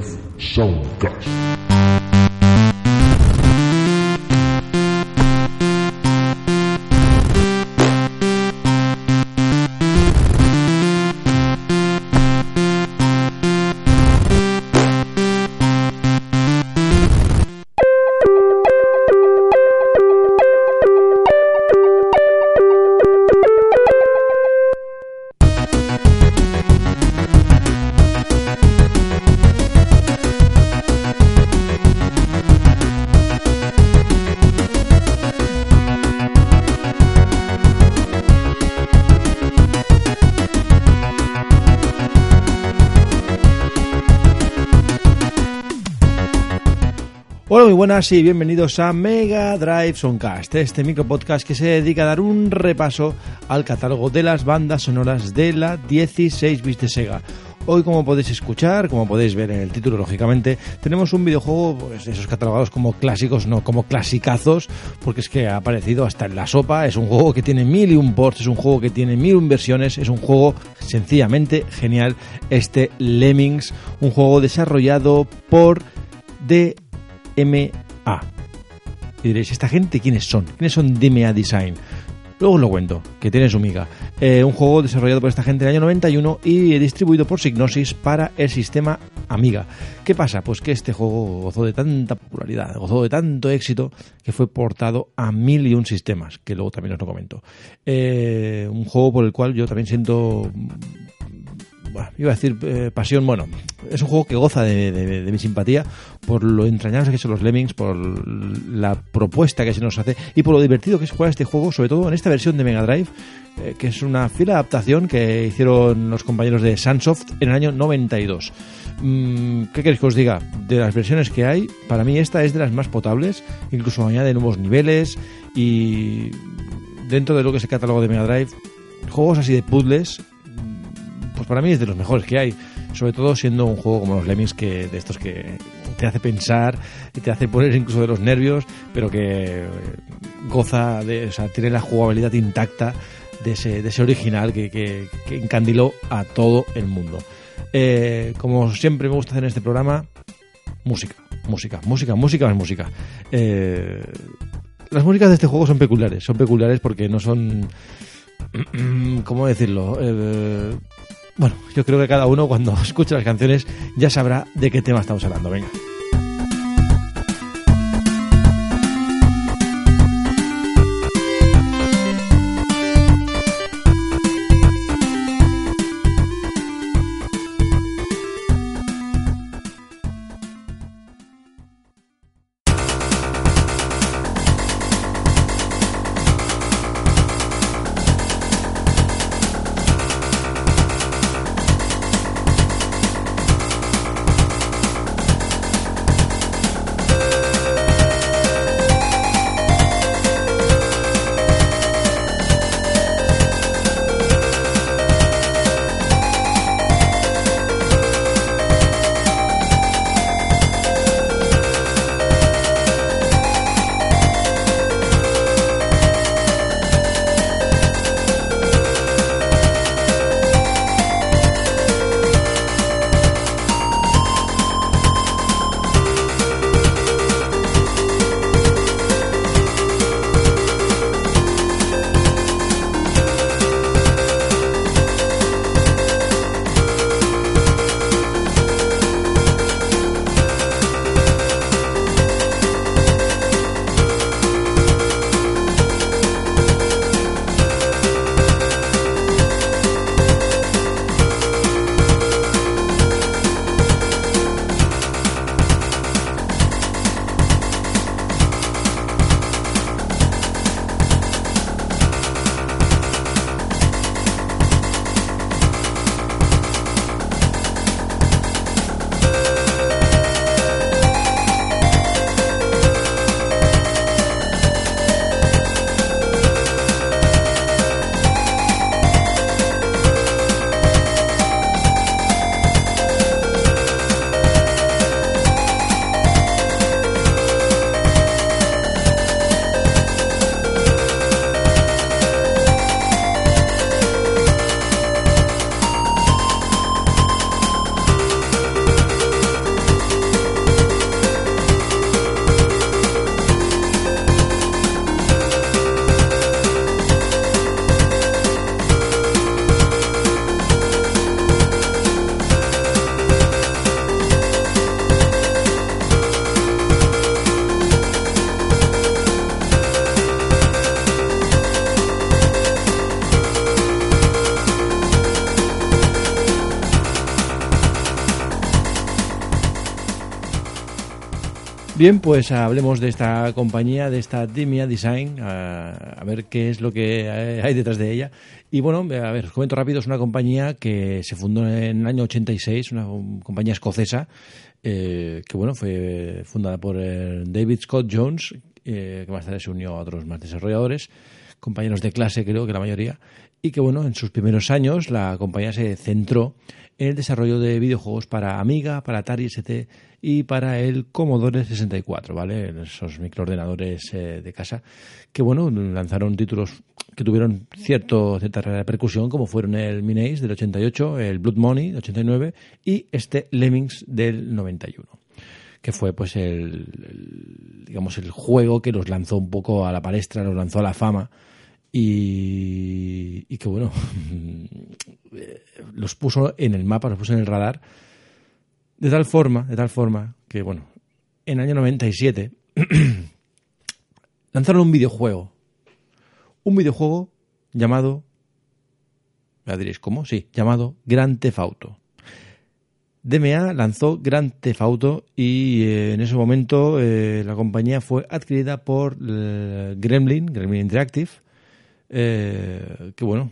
Drive buenas y bienvenidos a Mega Drive Soundcast, este micro podcast que se dedica a dar un repaso al catálogo de las bandas sonoras de la 16 bits de Sega. Hoy, como podéis escuchar, como podéis ver en el título, lógicamente, tenemos un videojuego, pues, esos catalogados como clásicos, no como clasicazos, porque es que ha aparecido hasta en la sopa. Es un juego que tiene mil y un ports, es un juego que tiene mil y versiones, es un juego sencillamente genial. Este Lemmings, un juego desarrollado por DMA. Y diréis, ¿esta gente quiénes son? ¿Quiénes son DMA Design? Luego os lo cuento, que tiene su miga. Eh, un juego desarrollado por esta gente en el año 91 y distribuido por Signosis para el sistema Amiga. ¿Qué pasa? Pues que este juego gozó de tanta popularidad, gozó de tanto éxito, que fue portado a mil y un sistemas, que luego también os lo comento. Eh, un juego por el cual yo también siento bueno, iba a decir eh, pasión, bueno, es un juego que goza de, mi simpatía por lo entrañables que son los Lemmings, por la propuesta que se nos hace y por lo divertido que es jugar este juego, sobre todo en esta versión de Mega Drive, eh, que es una fiel adaptación que hicieron los compañeros de Sunsoft en el año 92. Mm, ¿Qué queréis que os diga? De las versiones que hay, para mí esta es de las más potables, incluso añade nuevos niveles y dentro de lo que es el catálogo de Mega Drive, juegos así de puzzles para mí es de los mejores que hay. Sobre todo siendo un juego como los Lemmings, que de estos que te hace pensar y te hace poner incluso de los nervios, pero que eh, goza de, o sea, tiene la jugabilidad intacta de ese, de ese original que, que- encandiló a todo el mundo. Eh, como siempre me gusta hacer en este programa, música, música, música, música más música. Eh, las músicas de este juego son peculiares, son peculiares porque no son ¿cómo decirlo? Bueno, yo creo que cada uno cuando escuche las canciones ya sabrá de qué tema estamos hablando. Venga. Bien, pues hablemos de esta compañía, de esta Dimia Design, a, ver qué es lo que hay detrás de ella. Y bueno, a ver, os comento rápido, es una compañía que se fundó en el año 86, una compañía escocesa, eh, que bueno, fue fundada por eh, David Scott Jones, eh, que más tarde se unió a otros más desarrolladores, compañeros de clase creo que la mayoría, y que bueno, en sus primeros años la compañía se centró en el desarrollo de videojuegos para Amiga, para Atari ST y para el Commodore 64, ¿vale? Esos microordenadores eh, de casa que, bueno, lanzaron títulos que tuvieron cierto, cierta repercusión, como fueron el Minace del 88, el Blood Money del 89 y este Lemmings del 91 que fue pues el, digamos el juego que los lanzó un poco a la palestra, los lanzó a la fama y, que bueno los puso en el mapa, los puso en el radar de tal forma, de tal forma que, bueno, en el año 97 lanzaron un videojuego. Un videojuego llamado, ya diréis cómo, sí, llamado Grand Theft Auto. DMA lanzó Grand Theft Auto y eh, en ese momento eh, la compañía fue adquirida por eh, Gremlin, Gremlin Interactive, que bueno,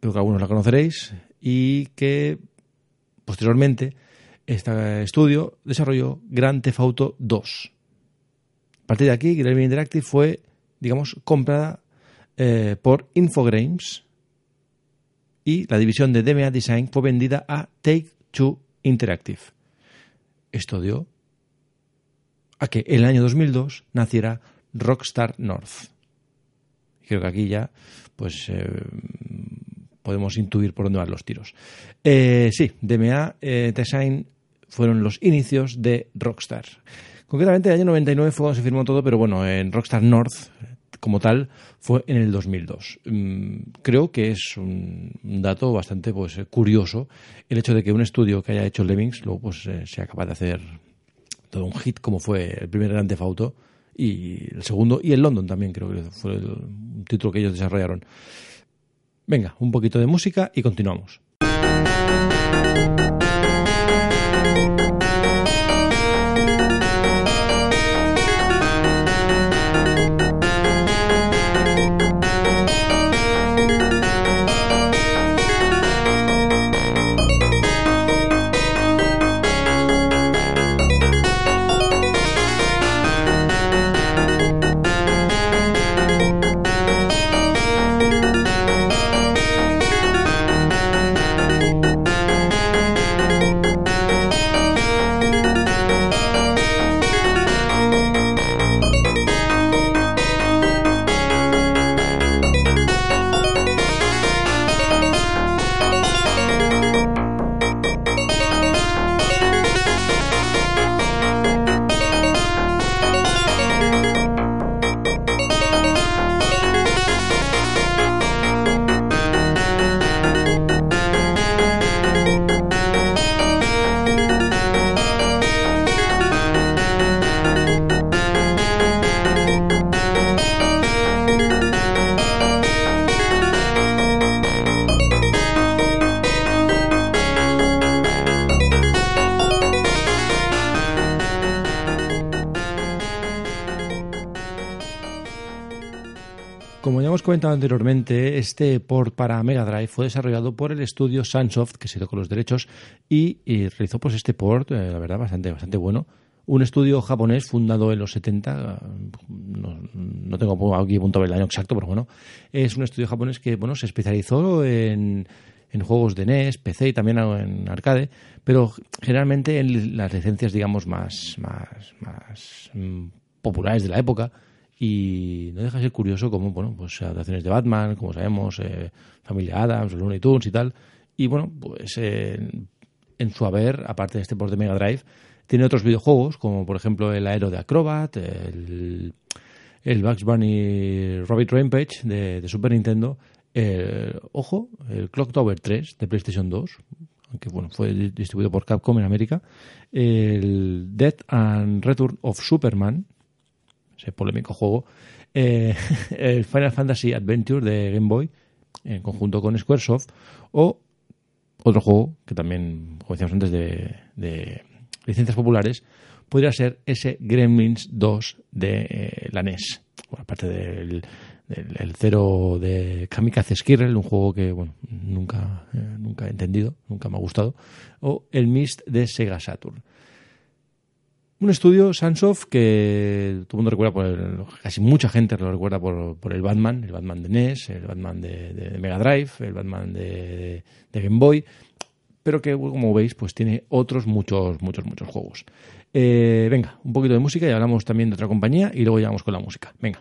creo que algunos la conoceréis, y que posteriormente este estudio desarrolló Grand Theft Auto 2. A partir de aquí, Gremlin Interactive fue, digamos, comprada eh, por Infogrames y la división de DMA Design fue vendida a Take-Two Interactive. Esto dio a que en el año 2002 naciera Rockstar North. Creo que aquí ya, pues, eh, podemos intuir por dónde van los tiros. Eh, sí, DMA Design fueron los inicios de Rockstar. Concretamente, el año 99 fue cuando se firmó todo, pero bueno, en Rockstar North, como tal, fue en el 2002. Mm, creo que es un dato bastante pues, curioso el hecho de que un estudio que haya hecho Lemmings luego pues, eh, sea capaz de hacer todo un hit como fue el primer Grand Theft y el segundo, y el London también creo que fue el, un título que ellos desarrollaron. Venga, un poquito de música y continuamos. Comentado anteriormente, este port para Mega Drive fue desarrollado por el estudio Sunsoft, que se dio con los derechos, y, realizó pues este port, eh, la verdad, bastante, bastante bueno. Un estudio japonés fundado en los 70, no, tengo aquí punto el año exacto, pero bueno, es un estudio japonés que bueno se especializó en, en juegos de NES, PC y también en arcade, pero generalmente en las licencias, digamos, más, más, más populares de la época y no deja de ser curioso como, bueno, pues adaptaciones de Batman, como sabemos, eh, Familia Adams, Looney Tunes y tal. Y bueno, pues en su haber, aparte de este port de Mega Drive, tiene otros videojuegos, como por ejemplo el Aero de Acrobat, el, Bugs Bunny Rabbit Rampage de, de Super Nintendo, el, ojo, el Clock Tower 3 de PlayStation 2, aunque bueno, fue distribuido por Capcom en América, el Death and Return of Superman, ese polémico juego, eh, el Final Fantasy Adventure de Game Boy, en conjunto con Squaresoft, o otro juego que también, como decíamos antes, de, licencias populares, podría ser ese Gremlins 2 de eh, la NES. Aparte del, del, cero de Kamikaze Skirrel, un juego que bueno, nunca, eh, nunca he entendido, nunca me ha gustado, o el Mist de Sega Saturn. Un estudio, Sunsoft, que todo el mundo recuerda por el, casi mucha gente lo recuerda por, por, el Batman, el Batman de NES, el Batman de, Mega Drive, el Batman de, de, Game Boy, pero que como veis pues tiene otros muchos, muchos, muchos juegos. Eh, venga, un poquito de música y hablamos también de otra compañía y luego llegamos con la música. Venga.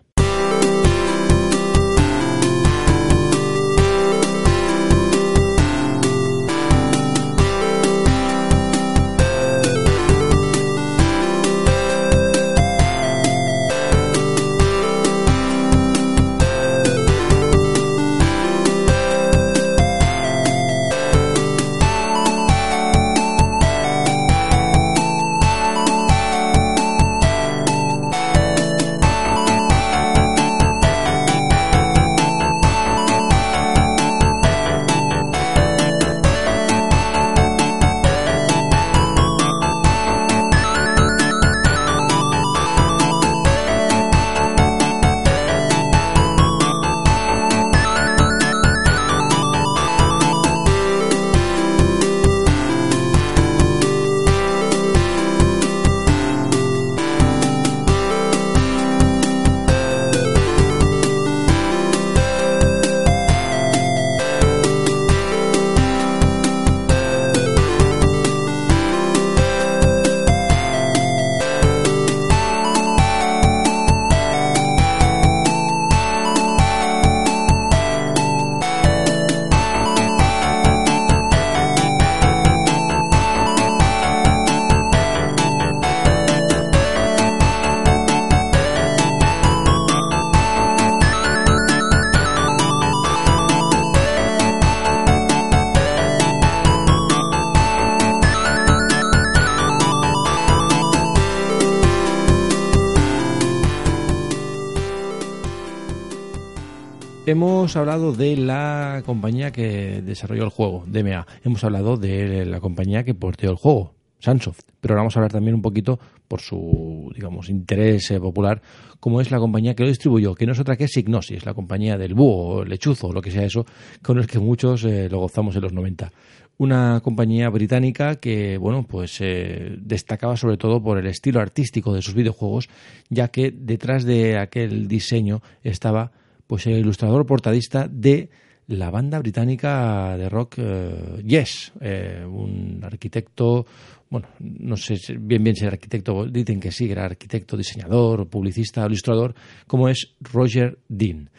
Hemos hablado de la compañía que desarrolló el juego, DMA. Hemos hablado de la compañía que porteó el juego, Sunsoft. Pero ahora vamos a hablar también un poquito por su, digamos, interés eh, popular, como es la compañía que lo distribuyó, que no es otra que Signosis, la compañía del búho, lechuzo, lo que sea eso, con el que muchos eh, lo gozamos en los 90 una compañía británica que bueno pues eh, destacaba sobre todo por el estilo artístico de sus videojuegos ya que detrás de aquel diseño estaba pues el ilustrador portadista de la banda británica de rock eh, Yes, eh, un arquitecto, bueno, no sé bien bien si era arquitecto, dicen que sí, era arquitecto, diseñador, publicista, ilustrador, como es Roger Dean.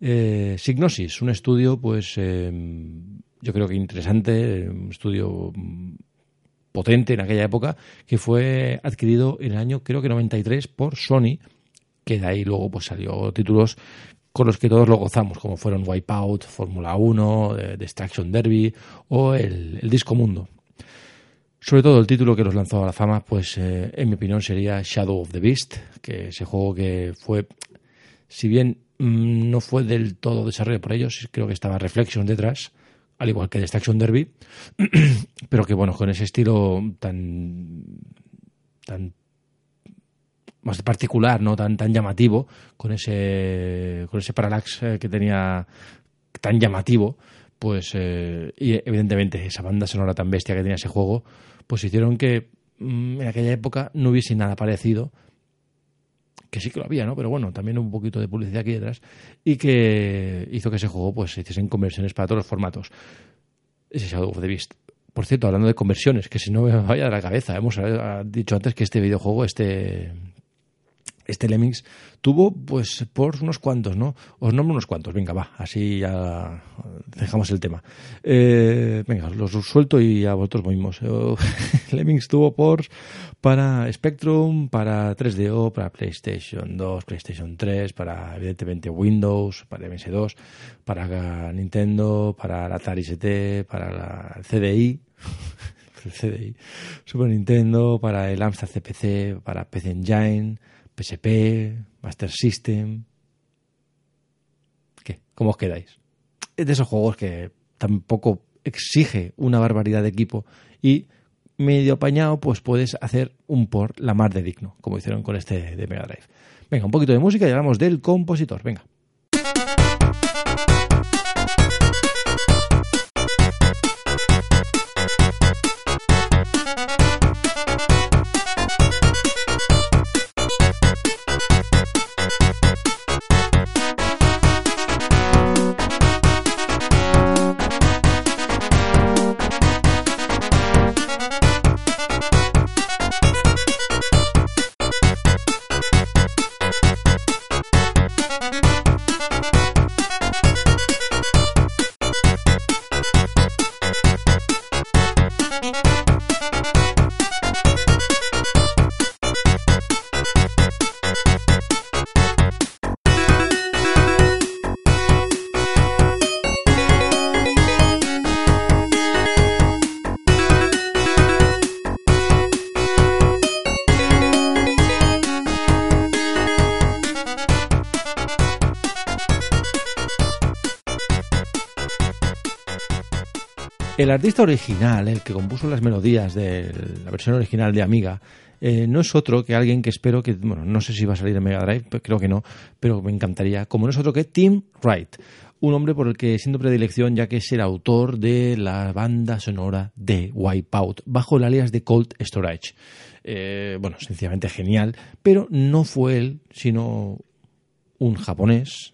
Eh, Signosis, un estudio, pues yo creo que interesante, un estudio potente en aquella época, que fue adquirido en el año, creo que 93, por Sony, que de ahí luego pues salió títulos con los que todos lo gozamos, como fueron Wipeout, Fórmula 1, eh, Destruction Derby o el, Disco Mundo. Sobre todo el título que los lanzó a la fama, pues eh, en mi opinión sería Shadow of the Beast, que ese juego que fue, si bien mm, no fue del todo desarrollado por ellos, creo que estaba Reflection detrás, al igual que Destruction Derby, pero que bueno, con ese estilo tan tan más particular, no tan tan llamativo, con ese con ese parallax eh, que tenía tan llamativo, pues eh, y evidentemente esa banda sonora tan bestia que tenía ese juego, pues hicieron que mm, en aquella época no hubiese nada parecido que sí que lo había, ¿no? Pero bueno, también un poquito de publicidad aquí detrás y que hizo que ese juego pues se hiciesen conversiones para todos los formatos. Ese Shadow of the Beast. Por cierto, hablando de conversiones, que si no me vaya de la cabeza, hemos eh, dicho antes que este videojuego, este este Lemmings tuvo, pues, por unos cuantos, ¿no? Os nombro unos cuantos, venga, va, así ya dejamos el tema. Eh, venga, los suelto y a vosotros mismos. Lemmings tuvo por para Spectrum, para 3DO, para PlayStation 2, PlayStation 3, para evidentemente Windows, para MS2, para Nintendo, para la Atari ST, para la CDI. el CDI, Super Nintendo, para el Amstrad CPC, para PC Engine, PSP, Master System. ¿Qué? ¿Cómo os quedáis? Es de esos juegos que tampoco exige una barbaridad de equipo y medio apañado, pues puedes hacer un por la mar de digno, como hicieron con este de Mega Drive. Venga, un poquito de música y hablamos del compositor. Venga. El artista original, el que compuso las melodías de la versión original de Amiga, eh, no es otro que alguien que espero que, bueno, no sé si va a salir en Mega Drive, creo que no, pero me encantaría, como no es otro que Tim Wright, un hombre por el que siento predilección ya que es el autor de la banda sonora de Wipeout, bajo el alias de Cold Storage. Eh, bueno, sencillamente genial, pero no fue él, sino un japonés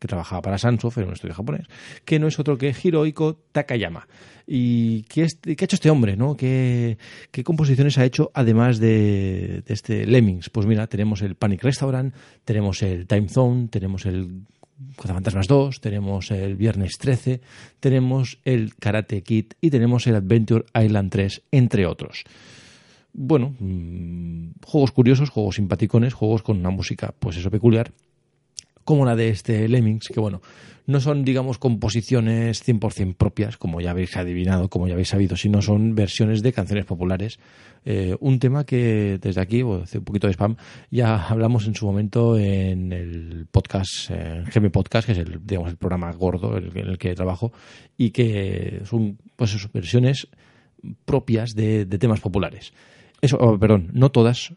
que trabajaba para Sansoft, en un estudio japonés, que no es otro que Hirohiko Takayama. ¿Y qué, ha hecho este hombre? ¿no? ¿Qué, composiciones ha hecho además de, este Lemmings? Pues mira, tenemos el Panic Restaurant, tenemos el Time Zone, tenemos el Fantasmas 2, tenemos el Viernes 13, tenemos el Karate Kid y tenemos el Adventure Island 3, entre otros. Bueno, mm, juegos curiosos, juegos simpaticones, juegos con una música, pues eso peculiar, como la de este Lemmings, que bueno, no son, digamos, composiciones 100% propias, como ya habéis adivinado, como ya habéis sabido, sino son versiones de canciones populares. Eh, un tema que desde aquí, hace un poquito de spam, ya hablamos en su momento en el podcast, en GM Podcast, que es el, digamos, el programa gordo en el, que trabajo, y que son, pues, versiones propias de, temas populares. Eso, oh, perdón, no todas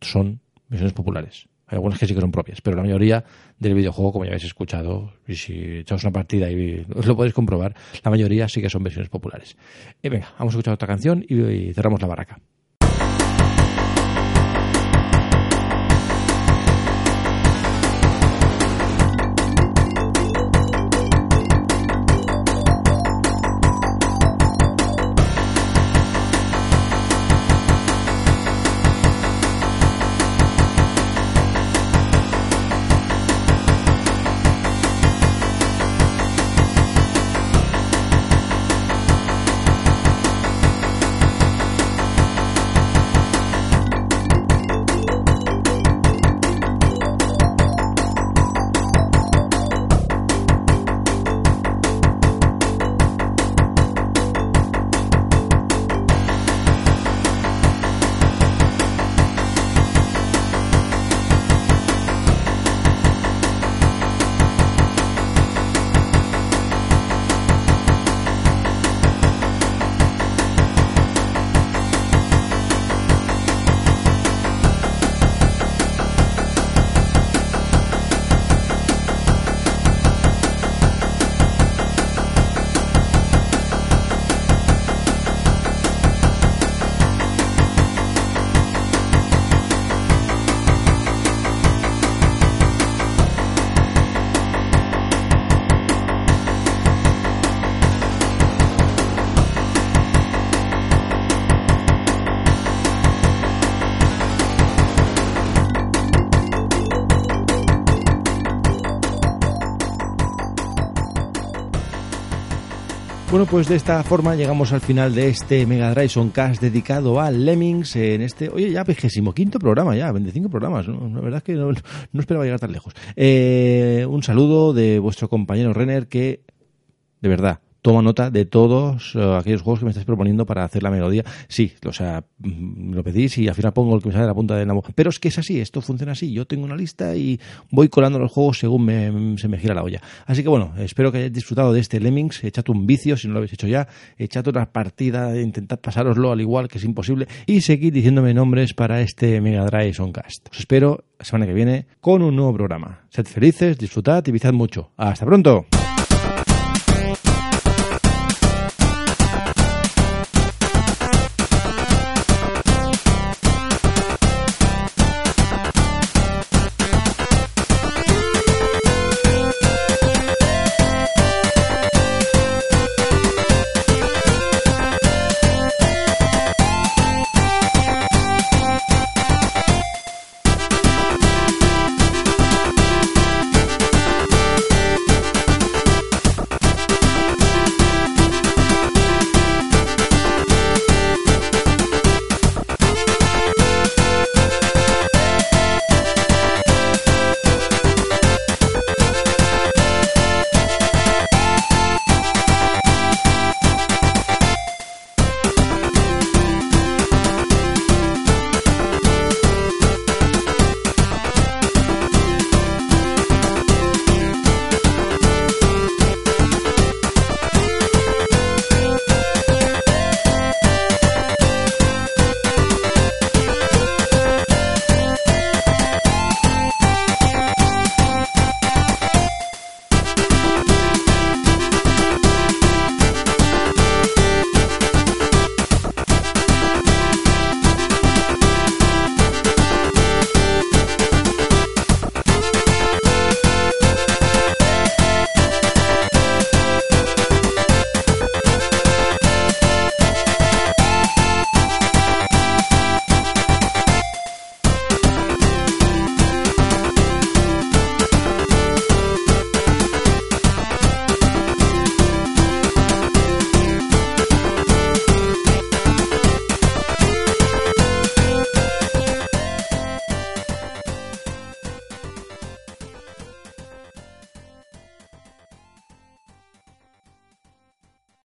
son versiones populares. Algunas que sí que son propias, pero la mayoría del videojuego, como ya habéis escuchado, y si echamos una partida y os lo podéis comprobar, la mayoría sí que son versiones populares. Y venga, vamos a escuchar otra canción y cerramos la barraca. Bueno, pues de esta forma llegamos al final de este Mega Drive Soncast dedicado a Lemmings en este, oye, ya vigésimo quinto programa, ya, 25 programas, la verdad que no, esperaba llegar tan lejos. Eh, un saludo de vuestro compañero Renner que, de verdad, toma nota de todos eh, aquellos juegos que me estáis proponiendo para hacer la melodía. Sí, o sea, mm, lo pedís y al final pongo el que me sale de la punta de la Pero es que es así, esto funciona así. Yo tengo una lista y voy colando los juegos según se me gira la olla. Así que bueno, espero que hayáis disfrutado de este Lemmings. Echad un vicio si no lo habéis hecho ya. Echad una partida, intentad pasároslo al igual que es imposible y seguid diciéndome nombres para este Mega Drive Soundcast. Os espero la semana que viene con un nuevo programa. Sed felices, disfrutad y visad mucho. ¡Hasta pronto!